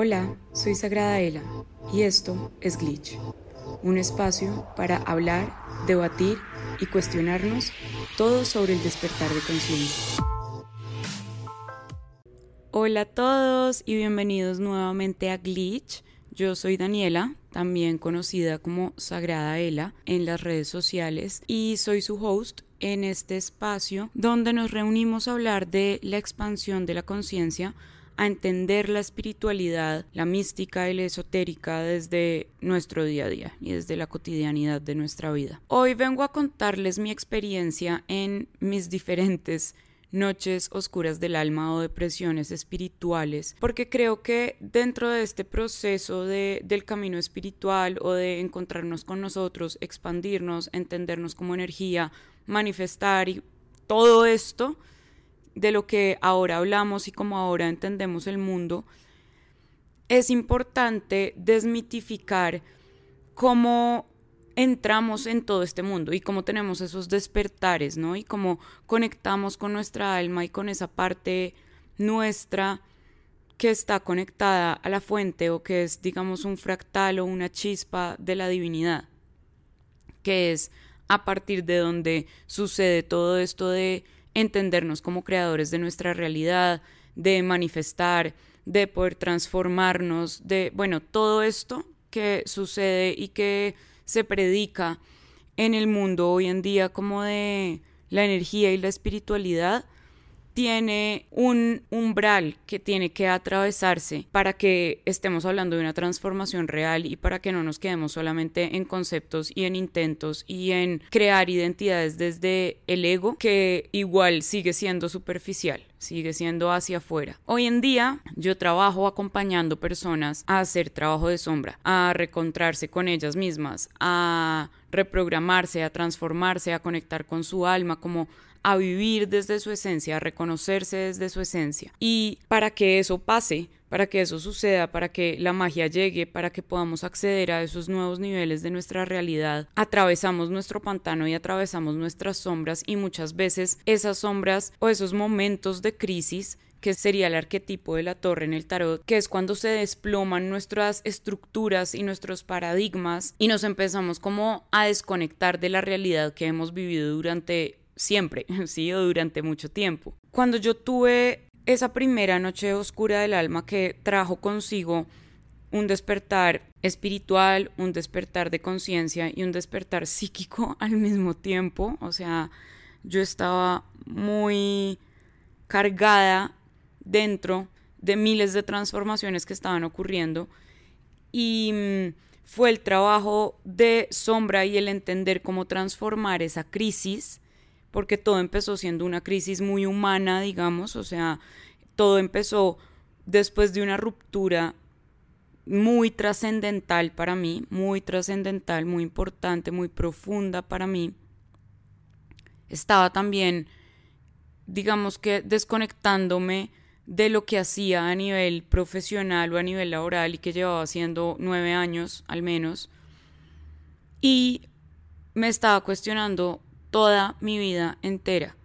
Hola, soy Sagrada Ela y esto es Glitch, un espacio para hablar, debatir y cuestionarnos todo sobre el despertar de conciencia. Hola a todos y bienvenidos nuevamente a Glitch. Yo soy Daniela, también conocida como Sagrada Ela en las redes sociales y soy su host en este espacio donde nos reunimos a hablar de la expansión de la conciencia a entender la espiritualidad, la mística y la esotérica desde nuestro día a día y desde la cotidianidad de nuestra vida. Hoy vengo a contarles mi experiencia en mis diferentes noches oscuras del alma o depresiones espirituales, porque creo que dentro de este proceso de, del camino espiritual o de encontrarnos con nosotros, expandirnos, entendernos como energía, manifestar y todo esto, de lo que ahora hablamos y como ahora entendemos el mundo, es importante desmitificar cómo entramos en todo este mundo y cómo tenemos esos despertares, ¿no? Y cómo conectamos con nuestra alma y con esa parte nuestra que está conectada a la fuente o que es, digamos, un fractal o una chispa de la divinidad, que es a partir de donde sucede todo esto de entendernos como creadores de nuestra realidad, de manifestar, de poder transformarnos, de, bueno, todo esto que sucede y que se predica en el mundo hoy en día como de la energía y la espiritualidad, tiene un umbral que tiene que atravesarse para que estemos hablando de una transformación real y para que no nos quedemos solamente en conceptos y en intentos y en crear identidades desde el ego que igual sigue siendo superficial sigue siendo hacia afuera. Hoy en día yo trabajo acompañando personas a hacer trabajo de sombra, a recontrarse con ellas mismas, a reprogramarse, a transformarse, a conectar con su alma, como a vivir desde su esencia, a reconocerse desde su esencia. Y para que eso pase, para que eso suceda, para que la magia llegue, para que podamos acceder a esos nuevos niveles de nuestra realidad, atravesamos nuestro pantano y atravesamos nuestras sombras y muchas veces esas sombras o esos momentos de crisis que sería el arquetipo de la torre en el tarot, que es cuando se desploman nuestras estructuras y nuestros paradigmas y nos empezamos como a desconectar de la realidad que hemos vivido durante siempre, sí, o durante mucho tiempo. Cuando yo tuve esa primera noche oscura del alma que trajo consigo un despertar espiritual, un despertar de conciencia y un despertar psíquico al mismo tiempo, o sea, yo estaba muy cargada dentro de miles de transformaciones que estaban ocurriendo y mm, fue el trabajo de sombra y el entender cómo transformar esa crisis porque todo empezó siendo una crisis muy humana, digamos, o sea, todo empezó después de una ruptura muy trascendental para mí, muy trascendental, muy importante, muy profunda para mí. Estaba también, digamos que, desconectándome de lo que hacía a nivel profesional o a nivel laboral y que llevaba haciendo nueve años al menos. Y me estaba cuestionando toda mi vida entera,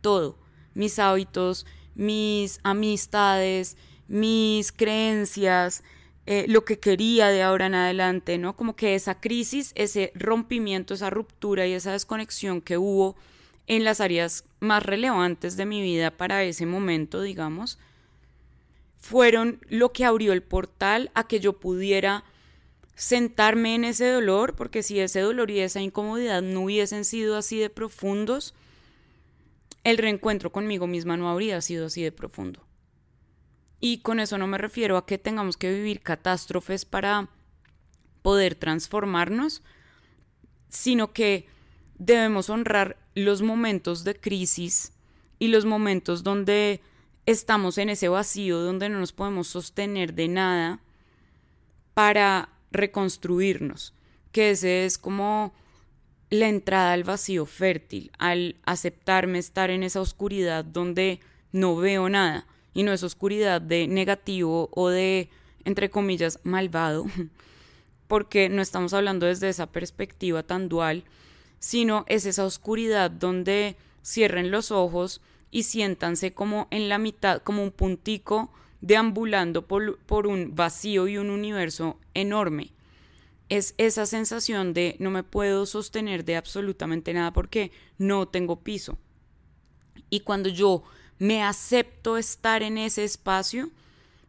todo, mis hábitos, mis amistades, mis creencias, eh, lo que quería de ahora en adelante, ¿no? Como que esa crisis, ese rompimiento, esa ruptura y esa desconexión que hubo en las áreas más relevantes de mi vida para ese momento, digamos, fueron lo que abrió el portal a que yo pudiera sentarme en ese dolor, porque si ese dolor y esa incomodidad no hubiesen sido así de profundos, el reencuentro conmigo misma no habría sido así de profundo. Y con eso no me refiero a que tengamos que vivir catástrofes para poder transformarnos, sino que debemos honrar los momentos de crisis y los momentos donde estamos en ese vacío, donde no nos podemos sostener de nada, para reconstruirnos, que ese es como la entrada al vacío fértil, al aceptarme estar en esa oscuridad donde no veo nada, y no es oscuridad de negativo o de, entre comillas, malvado, porque no estamos hablando desde esa perspectiva tan dual, sino es esa oscuridad donde cierren los ojos y siéntanse como en la mitad, como un puntico deambulando por, por un vacío y un universo enorme. Es esa sensación de no me puedo sostener de absolutamente nada porque no tengo piso. Y cuando yo me acepto estar en ese espacio,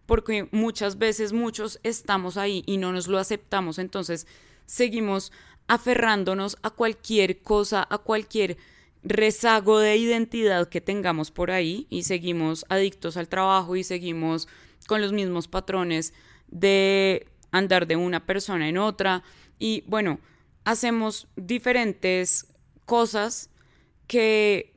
porque muchas veces muchos estamos ahí y no nos lo aceptamos, entonces seguimos aferrándonos a cualquier cosa, a cualquier rezago de identidad que tengamos por ahí y seguimos adictos al trabajo y seguimos con los mismos patrones de andar de una persona en otra. Y bueno, hacemos diferentes cosas que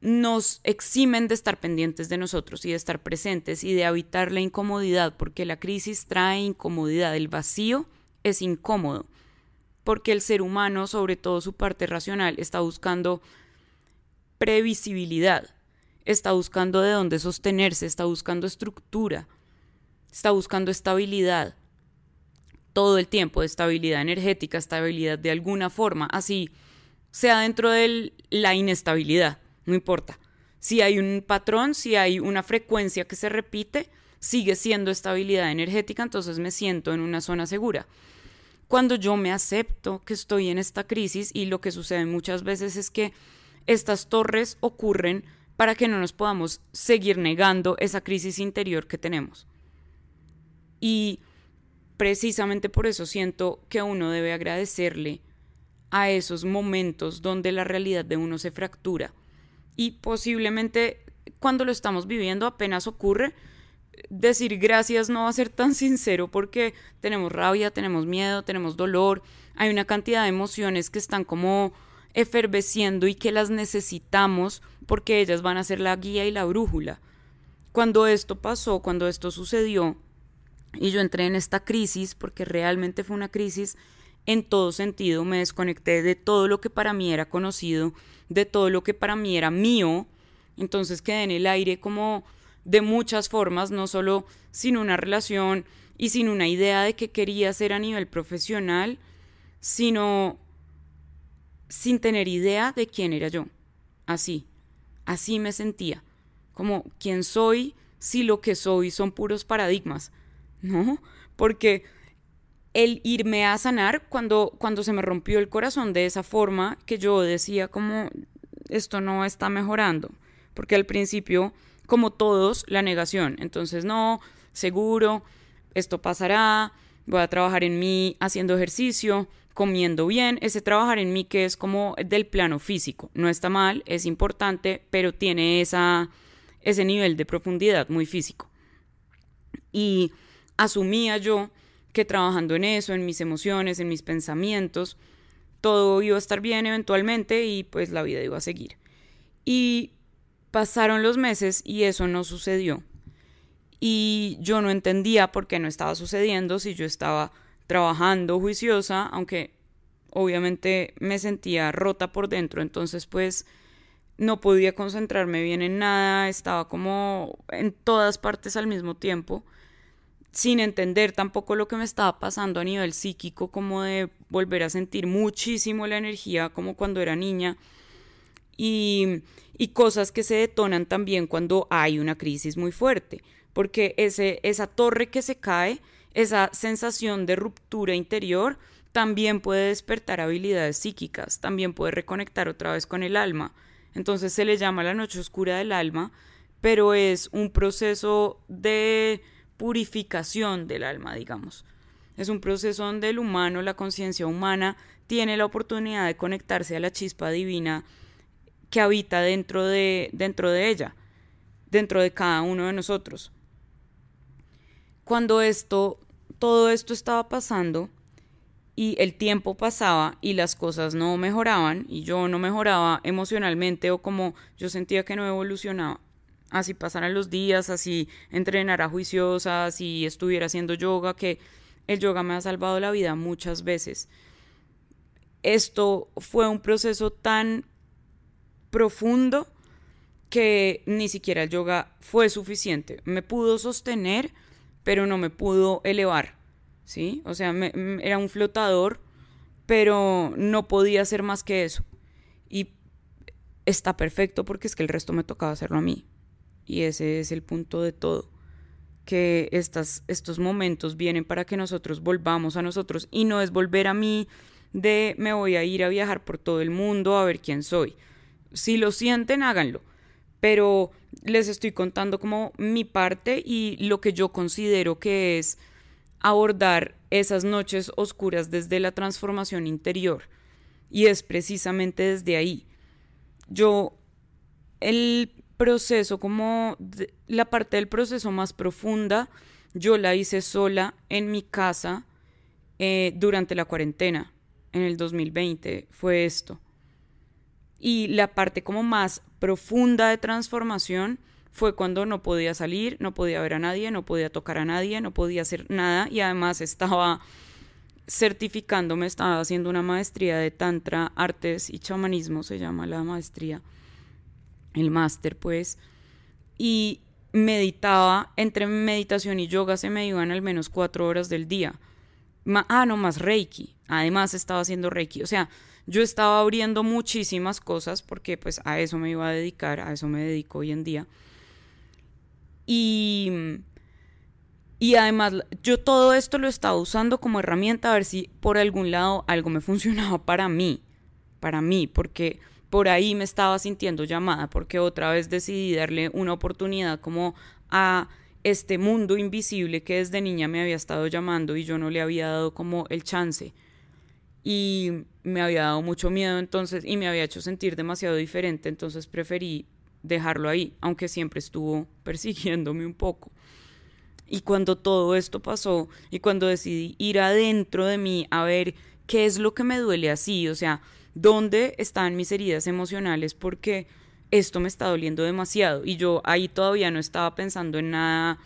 nos eximen de estar pendientes de nosotros y de estar presentes y de habitar la incomodidad, porque la crisis trae incomodidad, el vacío es incómodo, porque el ser humano, sobre todo su parte racional, está buscando previsibilidad, está buscando de dónde sostenerse, está buscando estructura, está buscando estabilidad, todo el tiempo, estabilidad energética, estabilidad de alguna forma, así sea dentro de la inestabilidad no importa. Si hay un patrón, si hay una frecuencia que se repite, sigue siendo estabilidad energética, entonces me siento en una zona segura. Cuando yo me acepto que estoy en esta crisis y lo que sucede muchas veces es que estas torres ocurren para que no nos podamos seguir negando esa crisis interior que tenemos. Y precisamente por eso siento que uno debe agradecerle a esos momentos donde la realidad de uno se fractura y posiblemente cuando lo estamos viviendo apenas ocurre, decir gracias no va a ser tan sincero porque tenemos rabia, tenemos miedo, tenemos dolor, hay una cantidad de emociones que están como efervesciendo y que las necesitamos porque ellas van a ser la guía y la brújula. Cuando esto pasó, cuando esto sucedió y yo entré en esta crisis, porque realmente fue una crisis en todo sentido, me desconecté de todo lo que para mí era conocido, de todo lo que para mí era mío, entonces quedé en el aire como de muchas formas, no solo sin una relación y sin una idea de qué quería hacer a nivel profesional, sino sin tener idea de quién era yo. Así, así me sentía, como quién soy si lo que soy son puros paradigmas, ¿no? Porque el irme a sanar cuando, cuando se me rompió el corazón de esa forma que yo decía como esto no está mejorando, porque al principio, como todos, la negación, entonces no, seguro, esto pasará, voy a trabajar en mí haciendo ejercicio, comiendo bien, ese trabajar en mí que es como del plano físico, no está mal, es importante, pero tiene esa, ese nivel de profundidad muy físico. Y asumía yo que trabajando en eso, en mis emociones, en mis pensamientos, todo iba a estar bien eventualmente y pues la vida iba a seguir. Y pasaron los meses y eso no sucedió. Y yo no entendía por qué no estaba sucediendo si yo estaba trabajando juiciosa, aunque obviamente me sentía rota por dentro, entonces pues no podía concentrarme bien en nada, estaba como en todas partes al mismo tiempo sin entender tampoco lo que me estaba pasando a nivel psíquico, como de volver a sentir muchísimo la energía como cuando era niña y, y cosas que se detonan también cuando hay una crisis muy fuerte, porque ese, esa torre que se cae, esa sensación de ruptura interior, también puede despertar habilidades psíquicas, también puede reconectar otra vez con el alma. Entonces se le llama la noche oscura del alma, pero es un proceso de purificación del alma, digamos. Es un proceso donde el humano, la conciencia humana, tiene la oportunidad de conectarse a la chispa divina que habita dentro de, dentro de ella, dentro de cada uno de nosotros. Cuando esto, todo esto estaba pasando y el tiempo pasaba y las cosas no mejoraban y yo no mejoraba emocionalmente o como yo sentía que no evolucionaba, así pasaran los días, así entrenara juiciosa, así estuviera haciendo yoga, que el yoga me ha salvado la vida muchas veces. Esto fue un proceso tan profundo que ni siquiera el yoga fue suficiente. Me pudo sostener, pero no me pudo elevar, ¿sí? O sea, era un flotador, pero no podía hacer más que eso. Y está perfecto porque es que el resto me tocaba hacerlo a mí. Y ese es el punto de todo. que estas, estos momentos vienen para que nosotros volvamos a nosotros y no es volver a mí de me voy a ir a viajar por todo el mundo a ver quién soy. Si lo sienten, háganlo. Pero les estoy contando como mi parte y lo que yo considero que es abordar esas noches oscuras desde la transformación interior. Y es precisamente desde ahí. Yo, el proceso, como la parte del proceso más profunda, yo la hice sola en mi casa eh, durante la cuarentena, en el 2020, fue esto. Y la parte como más profunda de transformación fue cuando no podía salir, no podía ver a nadie, no podía tocar a nadie, no podía hacer nada. Y además estaba certificándome, estaba haciendo una maestría de tantra, artes y chamanismo, se llama la maestría, el máster pues, y meditaba, entre meditación y yoga se me iban al menos cuatro horas del día. ah, no, más Reiki, además estaba haciendo Reiki, o sea, yo estaba abriendo muchísimas cosas porque pues a eso me iba a dedicar, a eso me dedico hoy en día. Y, y además yo todo esto lo estaba usando como herramienta a ver si por algún lado algo me funcionaba para mí, para mí, porque por ahí me estaba sintiendo llamada, porque otra vez decidí darle una oportunidad como a este mundo invisible que desde niña me había estado llamando y yo no le había dado como el chance y me había dado mucho miedo entonces y me había hecho sentir demasiado diferente, entonces preferí dejarlo ahí, aunque siempre estuvo persiguiéndome un poco. Y cuando todo esto pasó y cuando decidí ir adentro de mí a ver qué es lo que me duele así, o sea, dónde están mis heridas emocionales porque esto me está doliendo demasiado y yo ahí todavía no estaba pensando en nada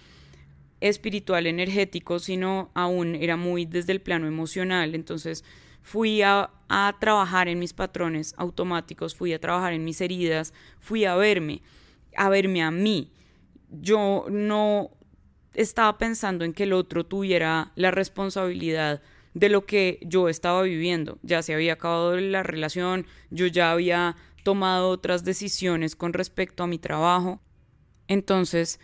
espiritual, energético, sino aún era muy desde el plano emocional, entonces fui a, trabajar en mis patrones automáticos, fui a trabajar en mis heridas, fui a verme, a verme a mí. Yo no estaba pensando en que el otro tuviera la responsabilidad de lo que yo estaba viviendo. Ya se había acabado la relación, yo ya había tomado otras decisiones con respecto a mi trabajo. Entonces,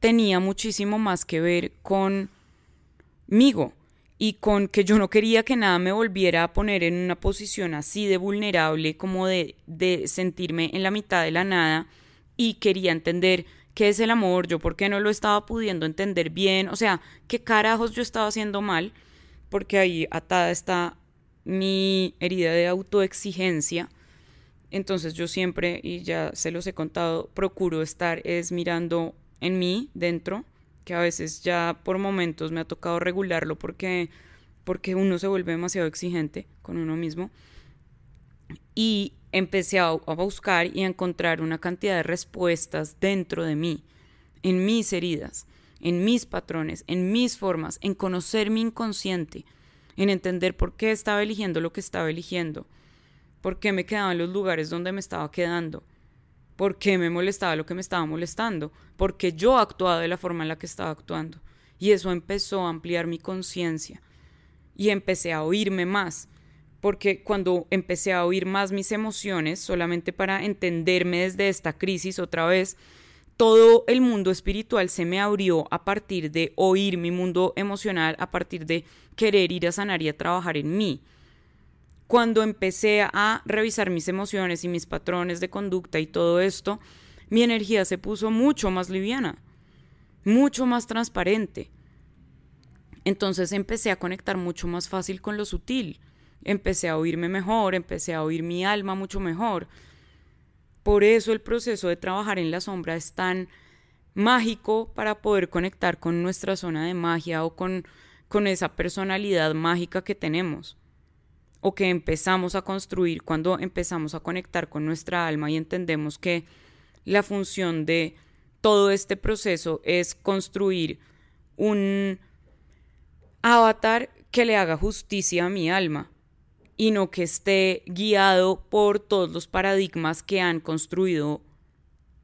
tenía muchísimo más que ver conmigo y con que yo no quería que nada me volviera a poner en una posición así de vulnerable como de, de sentirme en la mitad de la nada y quería entender qué es el amor, yo por qué no lo estaba pudiendo entender bien, o sea, qué carajos yo estaba haciendo mal, porque ahí atada está mi herida de autoexigencia. Entonces yo siempre, y ya se los he contado, procuro estar es mirando en mí, dentro, que a veces ya por momentos me ha tocado regularlo porque, porque uno se vuelve demasiado exigente con uno mismo. Y empecé a, a buscar y a encontrar una cantidad de respuestas dentro de mí, en mis heridas, en mis patrones, en mis formas, en conocer mi inconsciente, en entender por qué estaba eligiendo lo que estaba eligiendo, por qué me quedaba en los lugares donde me estaba quedando por qué me molestaba lo que me estaba molestando, porque yo actuaba de la forma en la que estaba actuando. Y eso empezó a ampliar mi conciencia. Y empecé a oírme más, porque cuando empecé a oír más mis emociones, solamente para entenderme desde esta crisis otra vez, todo el mundo espiritual se me abrió a partir de oír mi mundo emocional, a partir de querer ir a sanar y a trabajar en mí cuando empecé a revisar mis emociones y mis patrones de conducta y todo esto, mi energía se puso mucho más liviana, mucho más transparente. Entonces empecé a conectar mucho más fácil con lo sutil, empecé a oírme mejor, empecé a oír mi alma mucho mejor. Por eso el proceso de trabajar en la sombra es tan mágico para poder conectar con nuestra zona de magia o con, con esa personalidad mágica que tenemos o que empezamos a construir cuando empezamos a conectar con nuestra alma y entendemos que la función de todo este proceso es construir un avatar que le haga justicia a mi alma y no que esté guiado por todos los paradigmas que han construido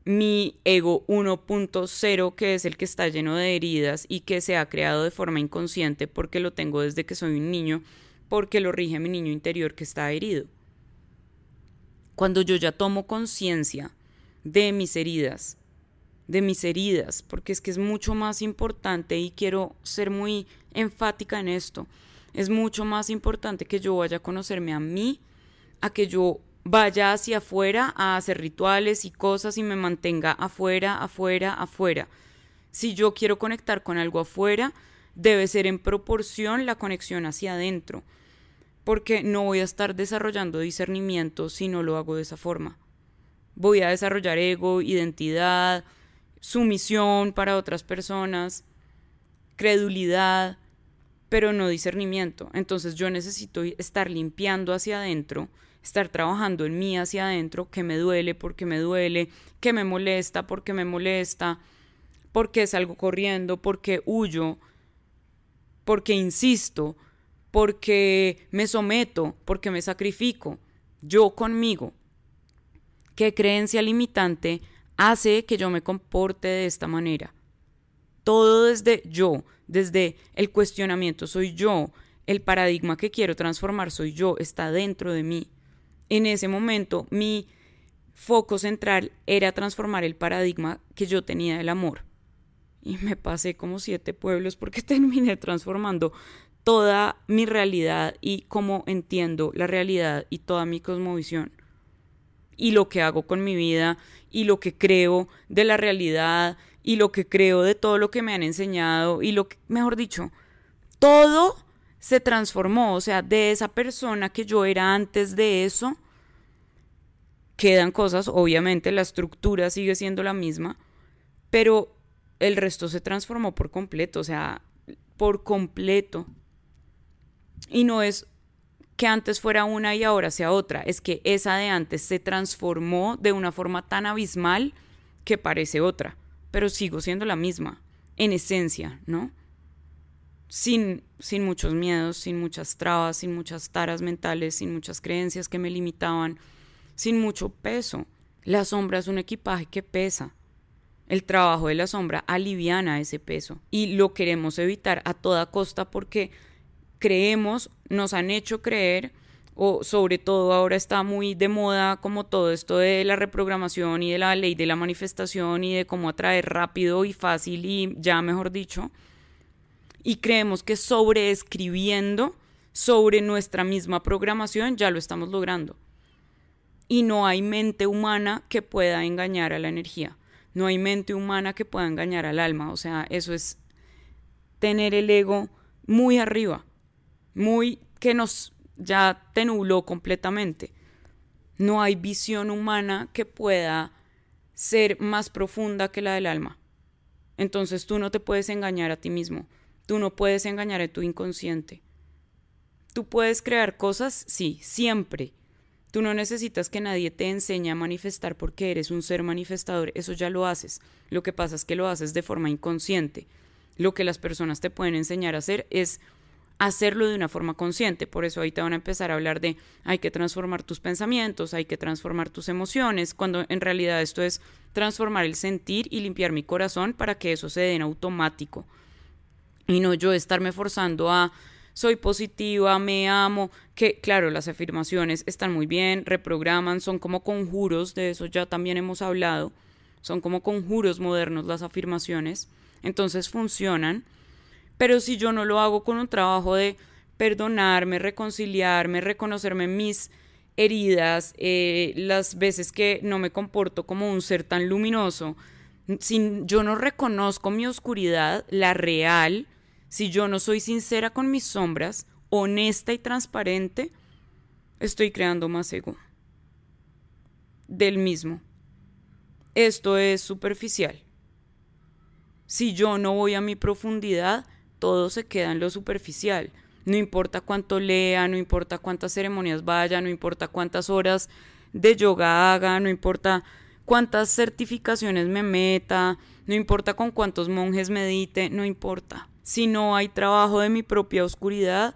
mi ego 1.0, que es el que está lleno de heridas y que se ha creado de forma inconsciente porque lo tengo desde que soy un niño porque lo rige mi niño interior que está herido. Cuando yo ya tomo conciencia de mis heridas, de mis heridas, porque es que es mucho más importante y quiero ser muy enfática en esto. Es mucho más importante que yo vaya a conocerme a mí, a que yo vaya hacia afuera a hacer rituales y cosas y me mantenga afuera, afuera, afuera. Si yo quiero conectar con algo afuera, debe ser en proporción la conexión hacia adentro, porque no voy a estar desarrollando discernimiento si no lo hago de esa forma. Voy a desarrollar ego, identidad, sumisión para otras personas, credulidad, pero no discernimiento. Entonces yo necesito estar limpiando hacia adentro, estar trabajando en mí hacia adentro, que me duele porque me duele, que me molesta porque me molesta, porque salgo corriendo, porque huyo, porque insisto, porque me someto, porque me sacrifico, yo conmigo. ¿Qué creencia limitante hace que yo me comporte de esta manera? Todo desde yo, desde el cuestionamiento soy yo, el paradigma que quiero transformar soy yo, está dentro de mí. En ese momento mi foco central era transformar el paradigma que yo tenía del amor y me pasé como siete pueblos porque terminé transformando toda mi realidad y cómo entiendo la realidad y toda mi cosmovisión y lo que hago con mi vida y lo que creo de la realidad y lo que creo de todo lo que me han enseñado y lo que, mejor dicho, todo se transformó, o sea, de esa persona que yo era antes de eso, quedan cosas, obviamente la estructura sigue siendo la misma, pero el resto se transformó por completo, o sea, por completo. Y no es que antes fuera una y ahora sea otra, es que esa de antes se transformó de una forma tan abismal que parece otra, pero sigo siendo la misma, en esencia, ¿no? Sin, sin muchos miedos, sin muchas trabas, sin muchas taras mentales, sin muchas creencias que me limitaban, sin mucho peso. La sombra es un equipaje que pesa, el trabajo de la sombra aliviana ese peso y lo queremos evitar a toda costa porque creemos, nos han hecho creer, o sobre todo ahora está muy de moda como todo esto de la reprogramación y de la ley de la manifestación y de cómo atraer rápido y fácil y ya mejor dicho, y creemos que sobreescribiendo sobre nuestra misma programación ya lo estamos logrando. Y no hay mente humana que pueda engañar a la energía. No hay mente humana que pueda engañar al alma. O sea, eso es tener el ego muy arriba, muy que nos ya te nubló completamente. No hay visión humana que pueda ser más profunda que la del alma. Entonces tú no te puedes engañar a ti mismo. Tú no puedes engañar a tu inconsciente. Tú puedes crear cosas, sí, siempre, Tú no necesitas que nadie te enseñe a manifestar porque eres un ser manifestador, eso ya lo haces. Lo que pasa es que lo haces de forma inconsciente. Lo que las personas te pueden enseñar a hacer es hacerlo de una forma consciente. Por eso te van a empezar a hablar de hay que transformar tus pensamientos, hay que transformar tus emociones, cuando en realidad esto es transformar el sentir y limpiar mi corazón para que eso se dé en automático. Y no yo estarme forzando a soy positiva, me amo, que claro, las afirmaciones están muy bien, reprograman, son como conjuros, de eso ya también hemos hablado, son como conjuros modernos las afirmaciones, entonces funcionan, pero si yo no lo hago con un trabajo de perdonarme, reconciliarme, reconocerme mis heridas, eh, las veces que no me comporto como un ser tan luminoso, si yo no reconozco mi oscuridad, la real, si yo no soy sincera con mis sombras, honesta y transparente, estoy creando más ego del mismo. Esto es superficial. Si yo no voy a mi profundidad, todo se queda en lo superficial. No importa cuánto lea, no importa cuántas ceremonias vaya, no importa cuántas horas de yoga haga, no importa cuántas certificaciones me meta, no importa con cuántos monjes medite, no importa. Si no hay trabajo de mi propia oscuridad,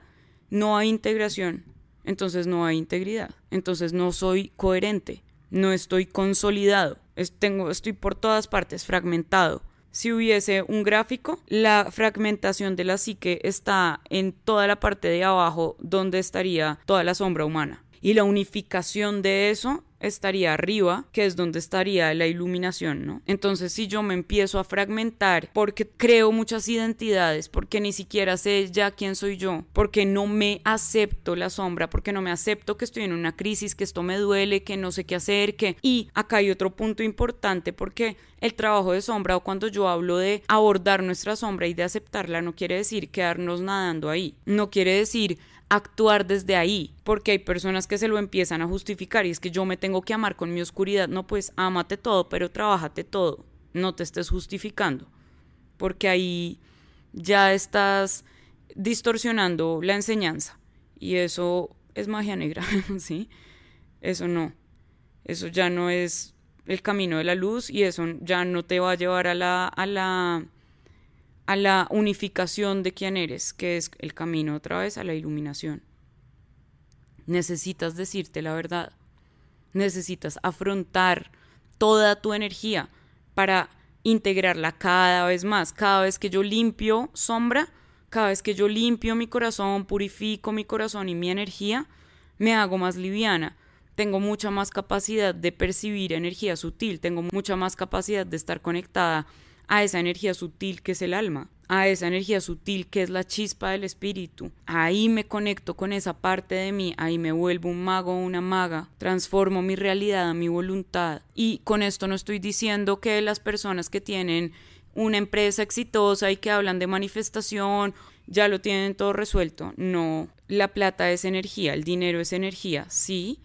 no hay integración. Entonces no hay integridad. Entonces no soy coherente. No estoy consolidado. tengo, estoy por todas partes, fragmentado. Si hubiese un gráfico, la fragmentación de la psique está en toda la parte de abajo donde estaría toda la sombra humana. Y la unificación de eso estaría arriba, que es donde estaría la iluminación, ¿no? Entonces, si yo me empiezo a fragmentar porque creo muchas identidades, porque ni siquiera sé ya quién soy yo, porque no me acepto la sombra, porque no me acepto que estoy en una crisis, que esto me duele, que no sé qué hacer, que... Y acá hay otro punto importante porque el trabajo de sombra o cuando yo hablo de abordar nuestra sombra y de aceptarla no quiere decir quedarnos nadando ahí, no quiere decir actuar desde ahí, porque hay personas que se lo empiezan a justificar y es que yo me tengo que amar con mi oscuridad, no pues ámate todo, pero trabájate todo, no te estés justificando, porque ahí ya estás distorsionando la enseñanza. Y eso es magia negra, ¿sí? Eso no, eso ya no es el camino de la luz y eso ya no te va a llevar a la, a la a la unificación de quién eres, que es el camino otra vez a la iluminación. Necesitas decirte la verdad. Necesitas afrontar toda tu energía para integrarla cada vez más. Cada vez que yo limpio sombra, cada vez que yo limpio mi corazón, purifico mi corazón y mi energía, me hago más liviana. Tengo mucha más capacidad de percibir energía sutil, tengo mucha más capacidad de estar conectada a esa energía sutil que es el alma, a esa energía sutil que es la chispa del espíritu. Ahí me conecto con esa parte de mí, ahí me vuelvo un mago o una maga, transformo mi realidad a mi voluntad. Y con esto no estoy diciendo que las personas que tienen una empresa exitosa y que hablan de manifestación ya lo tienen todo resuelto. No, la plata es energía, el dinero es energía, sí,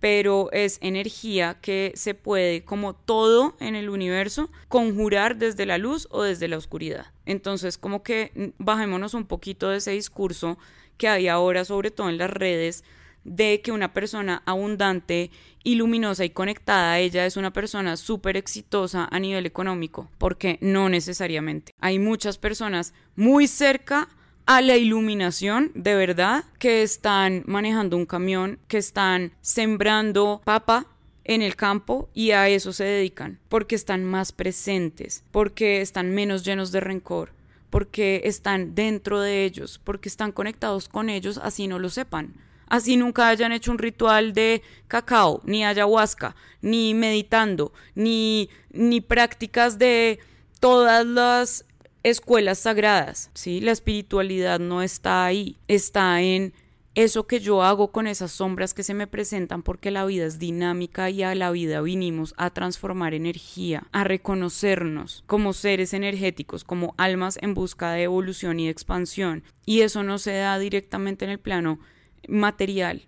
pero es energía que se puede, como todo en el universo, conjurar desde la luz o desde la oscuridad. Entonces, como que bajémonos un poquito de ese discurso que hay ahora, sobre todo en las redes, de que una persona abundante y luminosa y conectada ella es una persona súper exitosa a nivel económico, porque no necesariamente. Hay muchas personas muy cerca a la iluminación de verdad que están manejando un camión, que están sembrando papa en el campo y a eso se dedican, porque están más presentes, porque están menos llenos de rencor, porque están dentro de ellos, porque están conectados con ellos así no lo sepan. Así nunca hayan hecho un ritual de cacao, ni ayahuasca, ni meditando, ni, ni prácticas de todas las escuelas sagradas, ¿sí? La espiritualidad no está ahí, está en eso que yo hago con esas sombras que se me presentan porque la vida es dinámica y a la vida vinimos a transformar energía, a reconocernos como seres energéticos, como almas en busca de evolución y expansión. Y eso no se da directamente en el plano material,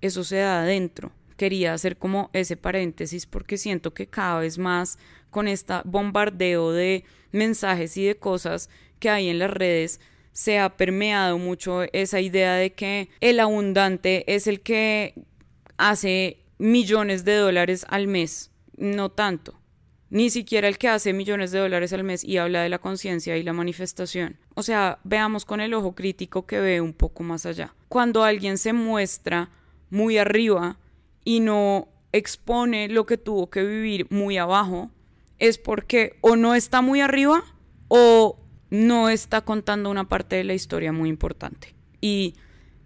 eso se da adentro. Quería hacer como ese paréntesis porque siento que cada vez más con este bombardeo de mensajes y de cosas que hay en las redes, se ha permeado mucho esa idea de que el abundante es el que hace millones de dólares al mes. No tanto. Ni siquiera el que hace millones de dólares al mes y habla de la conciencia y la manifestación. O sea, veamos con el ojo crítico que ve un poco más allá. Cuando alguien se muestra muy arriba y no expone lo que tuvo que vivir muy abajo, es porque o no está muy arriba o no está contando una parte de la historia muy importante. Y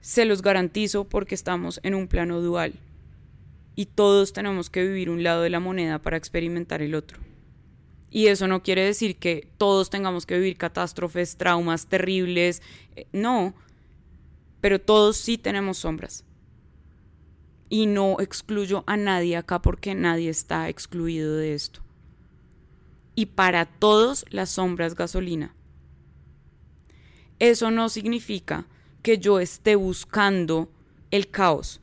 se los garantizo porque estamos en un plano dual y todos tenemos que vivir un lado de la moneda para experimentar el otro. Y eso no quiere decir que todos tengamos que vivir catástrofes, traumas terribles, eh, no, pero todos sí tenemos sombras. Y no excluyo a nadie acá porque nadie está excluido de esto y para todos la sombra es gasolina. Eso no significa que yo esté buscando el caos.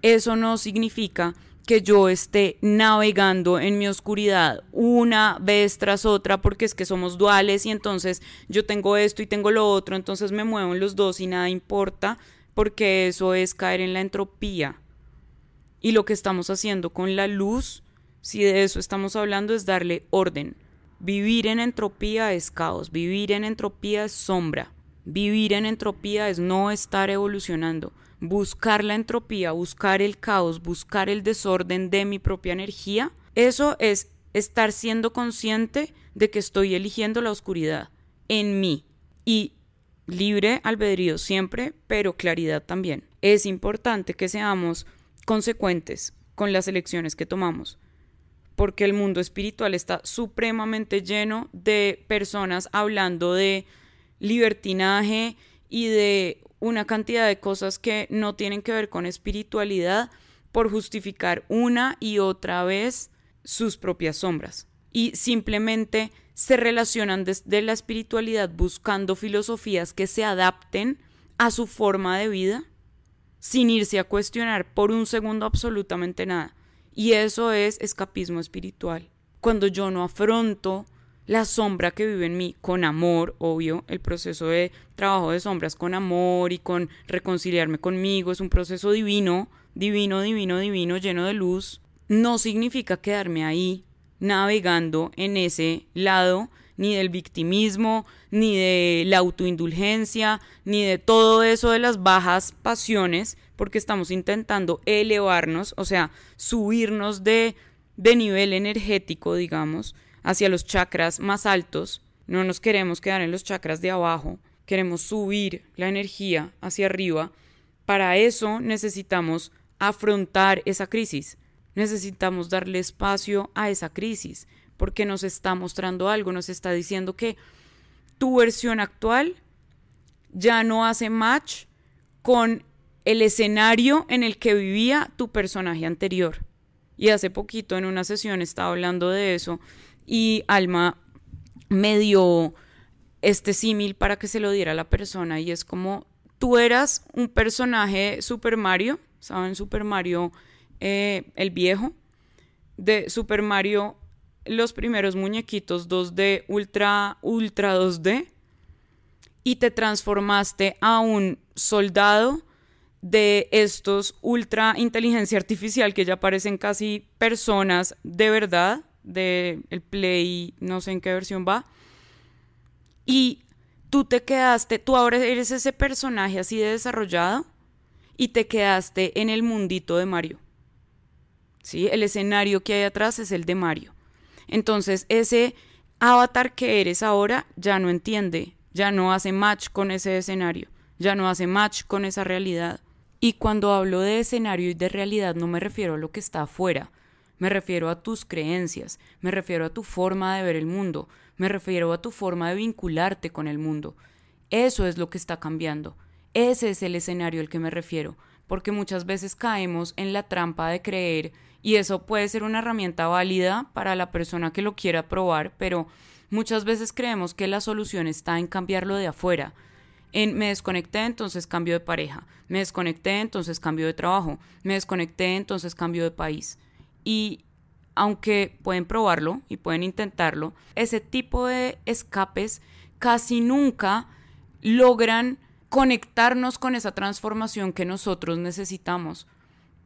Eso no significa que yo esté navegando en mi oscuridad una vez tras otra porque es que somos duales y entonces yo tengo esto y tengo lo otro, entonces me muevo en los dos y nada importa porque eso es caer en la entropía. Y lo que estamos haciendo con la luz, si de eso estamos hablando, es darle orden Vivir en entropía es caos, vivir en entropía es sombra, vivir en entropía es no estar evolucionando, buscar la entropía, buscar el caos, buscar el desorden de mi propia energía, eso es estar siendo consciente de que estoy eligiendo la oscuridad en mí y libre albedrío siempre, pero claridad también. Es importante que seamos consecuentes con las elecciones que tomamos. Porque el mundo espiritual está supremamente lleno de personas hablando de libertinaje y de una cantidad de cosas que no tienen que ver con espiritualidad por justificar una y otra vez sus propias sombras. Y simplemente se relacionan desde la espiritualidad buscando filosofías que se adapten a su forma de vida sin irse a cuestionar por un segundo absolutamente nada. Y eso es escapismo espiritual. Cuando yo no afronto la sombra que vive en mí con amor, obvio, el proceso de trabajo de sombras con amor y con reconciliarme conmigo es un proceso divino, divino, divino, divino, lleno de luz, no significa quedarme ahí navegando en ese lado ni del victimismo, ni de la autoindulgencia, ni de todo eso de las bajas pasiones, porque estamos intentando elevarnos, o sea, subirnos de, de nivel energético, digamos, hacia los chakras más altos, no nos queremos quedar en los chakras de abajo, queremos subir la energía hacia arriba. Para eso necesitamos afrontar esa crisis, necesitamos darle espacio a esa crisis, porque nos está mostrando algo, nos está diciendo que tu versión actual ya no hace match con el escenario en el que vivía tu personaje anterior. Y hace poquito en una sesión estaba hablando de eso y Alma me dio este símil para que se lo diera a la persona y es como tú eras un personaje Super Mario, ¿saben? Super Mario eh, el viejo, de Super Mario los primeros muñequitos 2D, ultra, ultra 2D, y te transformaste a un soldado de estos ultra inteligencia artificial que ya parecen casi personas de verdad, del el Play, no sé en qué versión va. Y tú te quedaste, tú ahora eres ese personaje así de desarrollado y te quedaste en el mundito de Mario. ¿Sí? El escenario que hay atrás es el de Mario. Entonces, ese avatar que eres ahora ya no entiende, ya no hace match con ese escenario, ya no hace match con esa realidad. Y cuando hablo de escenario y de realidad no me refiero a lo que está afuera, me refiero a tus creencias, me refiero a tu forma de ver el mundo, me refiero a tu forma de vincularte con el mundo. Eso es lo que está cambiando. Ese es el escenario al que me refiero, porque muchas veces caemos en la trampa de creer y eso puede ser una herramienta válida para la persona que lo quiera probar, pero muchas veces creemos que la solución está en cambiarlo de afuera. En me desconecté, entonces cambio de pareja. Me desconecté, entonces cambio de trabajo. Me desconecté, entonces cambio de país. Y aunque pueden probarlo y pueden intentarlo, ese tipo de escapes casi nunca logran conectarnos con esa transformación que nosotros necesitamos,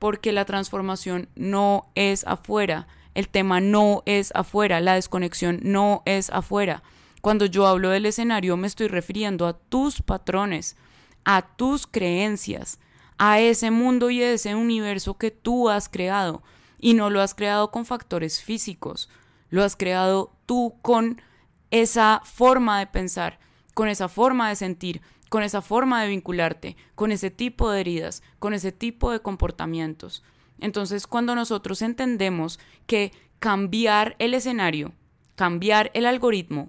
porque la transformación no es afuera, el tema no es afuera, la desconexión no es afuera. Cuando yo hablo del escenario me estoy refiriendo a tus patrones, a tus creencias, a ese mundo y a ese universo que tú has creado y no lo has creado con factores físicos, lo has creado tú con esa forma de pensar, con esa forma de sentir, con esa forma de vincularte, con ese tipo de heridas, con ese tipo de comportamientos. Entonces, cuando nosotros entendemos que cambiar el escenario, cambiar el algoritmo,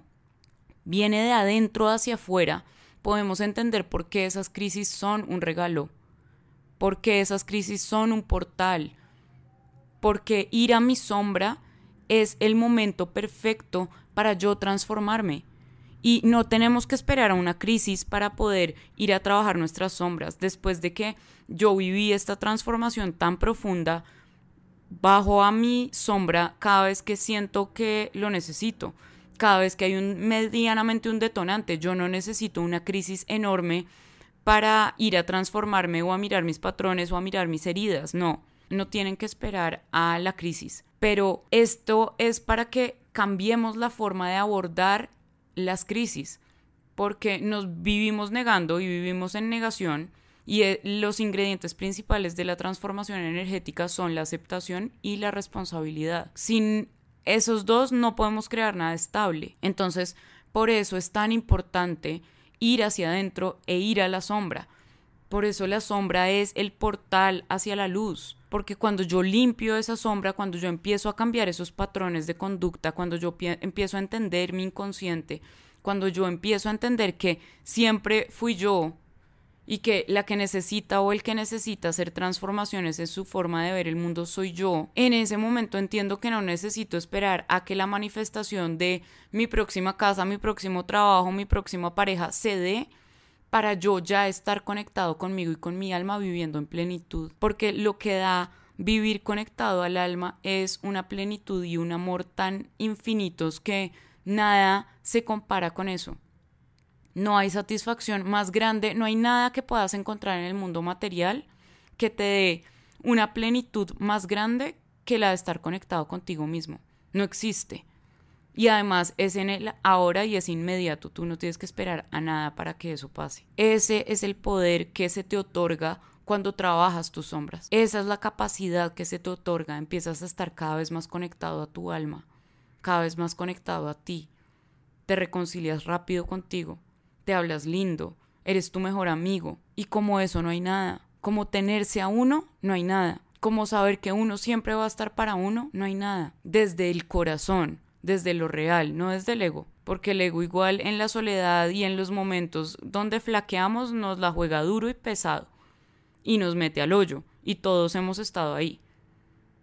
viene de adentro hacia afuera, podemos entender por qué esas crisis son un regalo, por qué esas crisis son un portal, porque ir a mi sombra es el momento perfecto para yo transformarme. Y no tenemos que esperar a una crisis para poder ir a trabajar nuestras sombras. Después de que yo viví esta transformación tan profunda, bajo a mi sombra cada vez que siento que lo necesito, cada vez que hay un medianamente un detonante. Yo no necesito una crisis enorme para ir a transformarme o a mirar mis patrones o a mirar mis heridas. No, no tienen que esperar a la crisis. Pero esto es para que cambiemos la forma de abordar las crisis, porque nos vivimos negando y vivimos en negación y eh, los ingredientes principales de la transformación energética son la aceptación y la responsabilidad. Sin esos dos no podemos crear nada estable. Entonces, por eso es tan importante ir hacia adentro e ir a la sombra, Por eso la sombra es el portal hacia la luz. Porque cuando yo limpio esa sombra, cuando yo empiezo a cambiar esos patrones de conducta, cuando yo empiezo a entender mi inconsciente, cuando yo empiezo a entender que siempre fui yo y que la que necesita o el que necesita hacer transformaciones en su forma de ver el mundo soy yo, en ese momento entiendo que no necesito esperar a que la manifestación de mi próxima casa, mi próximo trabajo, mi próxima pareja se dé para yo ya estar conectado conmigo y con mi alma viviendo en plenitud, porque lo que da vivir conectado al alma es una plenitud y un amor tan infinitos que nada se compara con eso. No hay satisfacción más grande, no hay nada que puedas encontrar en el mundo material que te dé una plenitud más grande que la de estar conectado contigo mismo. No existe. Y además es en el ahora y es inmediato. Tú no tienes que esperar a nada para que eso pase. Ese es el poder que se te otorga cuando trabajas tus sombras. Esa es la capacidad que se te otorga. Empiezas a estar cada vez más conectado a tu alma, cada vez más conectado a ti. Te reconcilias rápido contigo te hablas lindo, eres tu mejor amigo, y como eso no hay nada. Como tenerse a uno, no hay nada. Como saber que uno siempre va a estar para uno, no hay nada. Desde el corazón, desde lo real, no desde el ego. Porque el ego igual en la soledad y en los momentos donde flaqueamos nos la juega duro y pesado. Y nos mete al hoyo. Y todos hemos estado ahí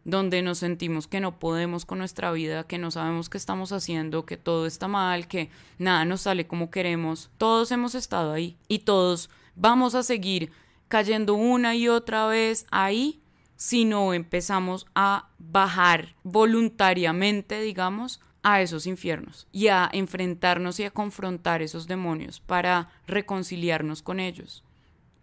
donde nos sentimos que no podemos con nuestra vida, que no sabemos qué estamos haciendo, que todo está mal, que nada nos sale como queremos. Todos hemos estado ahí y todos vamos a seguir cayendo una y otra vez ahí si no empezamos a bajar voluntariamente, digamos, a esos infiernos y a enfrentarnos y a confrontar esos demonios para reconciliarnos con ellos,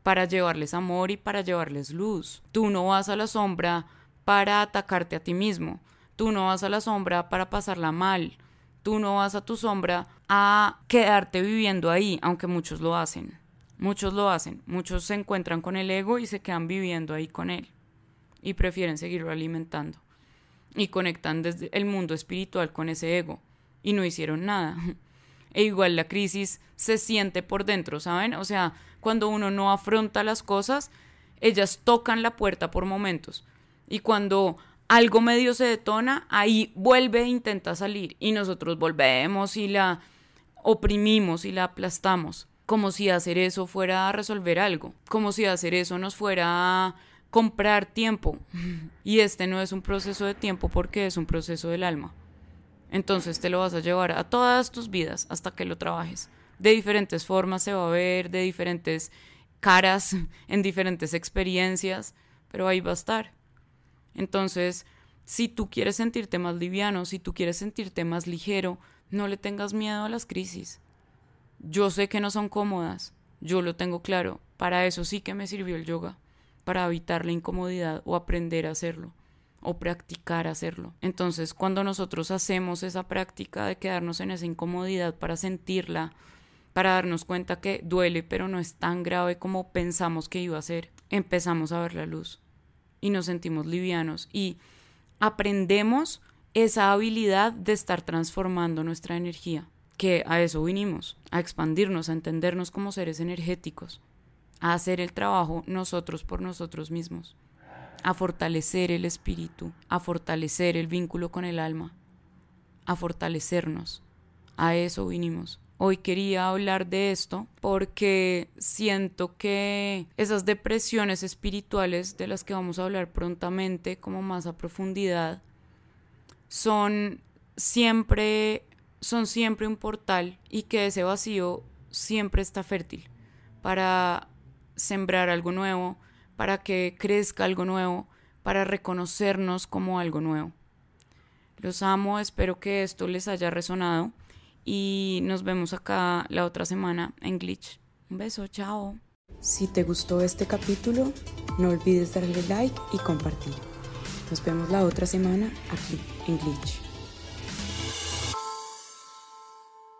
para llevarles amor y para llevarles luz. Tú no vas a la sombra para atacarte a ti mismo. Tú no vas a la sombra para pasarla mal. Tú no vas a tu sombra a quedarte viviendo ahí, aunque muchos lo hacen. Muchos lo hacen. Muchos se encuentran con el ego y se quedan viviendo ahí con él. Y prefieren seguirlo alimentando. Y conectan desde el mundo espiritual con ese ego. Y no hicieron nada. E igual la crisis se siente por dentro, ¿saben? O sea, cuando uno no afronta las cosas, ellas tocan la puerta por momentos y cuando algo medio se detona, ahí vuelve e intenta salir y nosotros volvemos y la oprimimos y la aplastamos, como si hacer eso fuera a resolver algo, como si hacer eso nos fuera a comprar tiempo. Y este no es un proceso de tiempo porque es un proceso del alma. Entonces te lo vas a llevar a todas tus vidas hasta que lo trabajes. De diferentes formas se va a ver, de diferentes caras, en diferentes experiencias, pero ahí va a estar. Entonces, si tú quieres sentirte más liviano, si tú quieres sentirte más ligero, no le tengas miedo a las crisis. Yo sé que no son cómodas, yo lo tengo claro, para eso sí que me sirvió el yoga, para evitar la incomodidad o aprender a hacerlo o practicar hacerlo. Entonces, cuando nosotros hacemos esa práctica de quedarnos en esa incomodidad para sentirla, para darnos cuenta que duele pero no es tan grave como pensamos que iba a ser, empezamos a ver la luz y nos sentimos livianos y aprendemos esa habilidad de estar transformando nuestra energía, que a eso vinimos, a expandirnos, a entendernos como seres energéticos, a hacer el trabajo nosotros por nosotros mismos, a fortalecer el espíritu, a fortalecer el vínculo con el alma, a fortalecernos. A eso vinimos. Hoy quería hablar de esto porque siento que esas depresiones espirituales de las que vamos a hablar prontamente, como más a profundidad, son siempre son siempre un portal y que ese vacío siempre está fértil para sembrar algo nuevo, para que crezca algo nuevo, para reconocernos como algo nuevo. Los amo, espero que esto les haya resonado y nos vemos acá la otra semana en Glitch. Un beso, chao. Si te gustó este capítulo, no olvides darle like y compartir. Nos vemos la otra semana aquí en Glitch.